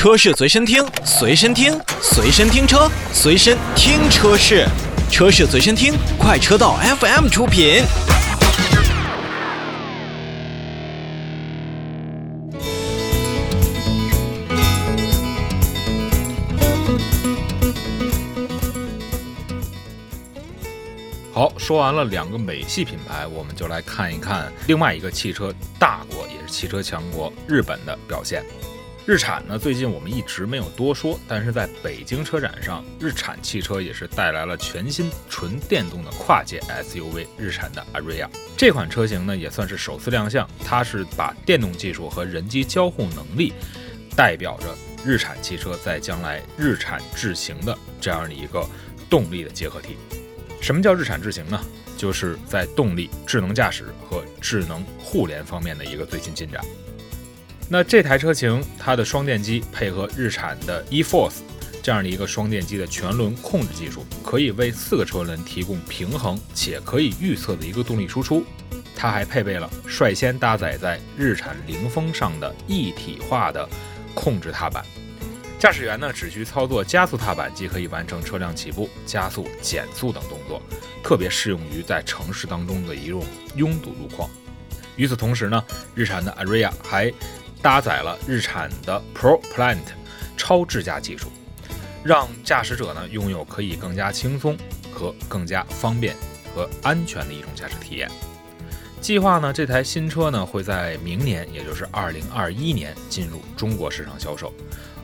车市随身听，随身听，随身听车，随身听车市，车市随身听，快车道 FM 出品。好，说完了两个美系品牌，我们就来看一看另外一个汽车大国，也是汽车强国日本的表现。日产呢，最近我们一直没有多说，但是在北京车展上，日产汽车也是带来了全新纯电动的跨界 SUV 日产的 Ariya。这款车型呢，也算是首次亮相，它是把电动技术和人机交互能力，代表着日产汽车在将来日产智行的这样的一个动力的结合体。什么叫日产智行呢？就是在动力、智能驾驶和智能互联方面的一个最新进展。那这台车型，它的双电机配合日产的 eForce 这样的一个双电机的全轮控制技术，可以为四个车轮提供平衡且可以预测的一个动力输出。它还配备了率先搭载在日产凌风上的一体化的控制踏板。驾驶员呢，只需操作加速踏板即可以完成车辆起步、加速、减速等动作，特别适用于在城市当中的一种拥堵路况。与此同时呢，日产的 Ariya 还搭载了日产的 Pro Plant 超智驾技术，让驾驶者呢拥有可以更加轻松和更加方便和安全的一种驾驶体验。计划呢，这台新车呢会在明年，也就是二零二一年进入中国市场销售。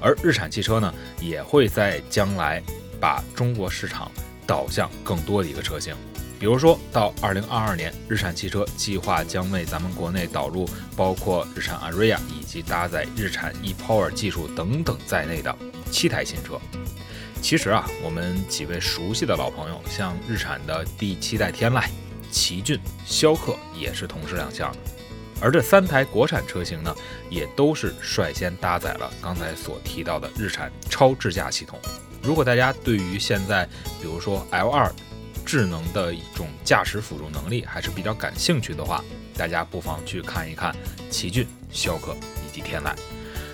而日产汽车呢，也会在将来把中国市场导向更多的一个车型，比如说到二零二二年，日产汽车计划将为咱们国内导入包括日产 a r i a 以及搭载日产 ePower 技术等等在内的七台新车。其实啊，我们几位熟悉的老朋友，像日产的第七代天籁、奇骏、逍客也是同时亮相的。而这三台国产车型呢，也都是率先搭载了刚才所提到的日产超智驾系统。如果大家对于现在，比如说 L2 智能的一种驾驶辅助能力还是比较感兴趣的话，大家不妨去看一看奇骏、逍客以及天籁。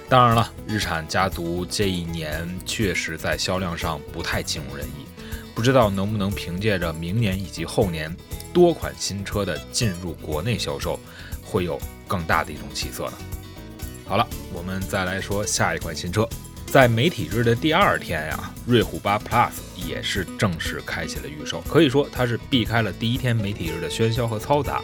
当然了，日产家族这一年确实在销量上不太尽如人意，不知道能不能凭借着明年以及后年多款新车的进入国内销售。会有更大的一种起色呢。好了，我们再来说下一款新车。在媒体日的第二天呀，瑞虎八 Plus 也是正式开启了预售，可以说它是避开了第一天媒体日的喧嚣和嘈杂。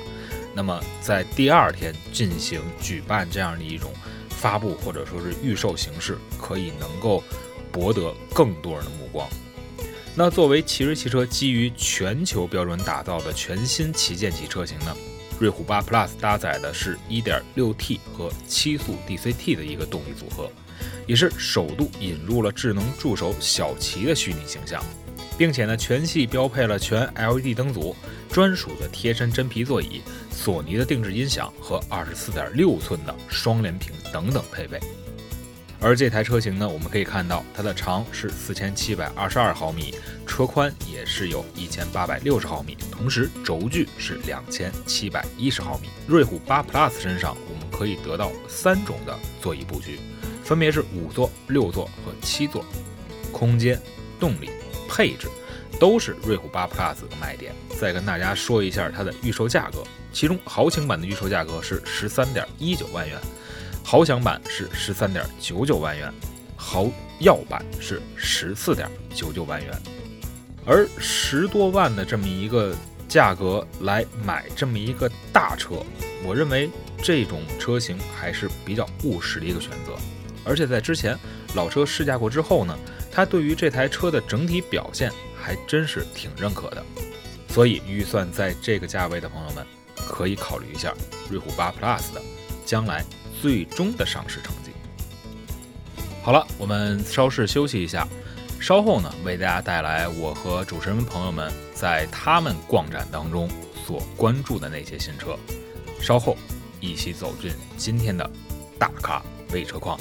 那么在第二天进行举办这样的一种发布或者说是预售形式，可以能够博得更多人的目光。那作为奇瑞汽车基于全球标准打造的全新旗舰级车型呢？瑞虎8 Plus 搭载的是 1.6T 和七速 DCT 的一个动力组合，也是首度引入了智能助手小齐的虚拟形象，并且呢，全系标配了全 LED 灯组、专属的贴身真皮座椅、索尼的定制音响和24.6寸的双联屏等等配备。而这台车型呢，我们可以看到它的长是四千七百二十二毫米，车宽也是有一千八百六十毫米，同时轴距是两千七百一十毫米。瑞虎八 Plus 身上我们可以得到三种的座椅布局，分别是五座、六座和七座，空间、动力、配置都是瑞虎八 Plus 的卖点。再跟大家说一下它的预售价格，其中豪情版的预售价格是十三点一九万元。豪享版是十三点九九万元，豪耀版是十四点九九万元，而十多万的这么一个价格来买这么一个大车，我认为这种车型还是比较务实的一个选择。而且在之前老车试驾过之后呢，他对于这台车的整体表现还真是挺认可的。所以预算在这个价位的朋友们，可以考虑一下瑞虎八 Plus 的将来。最终的上市成绩。好了，我们稍事休息一下，稍后呢为大家带来我和主持人朋友们在他们逛展当中所关注的那些新车。稍后一起走进今天的大咖微车况。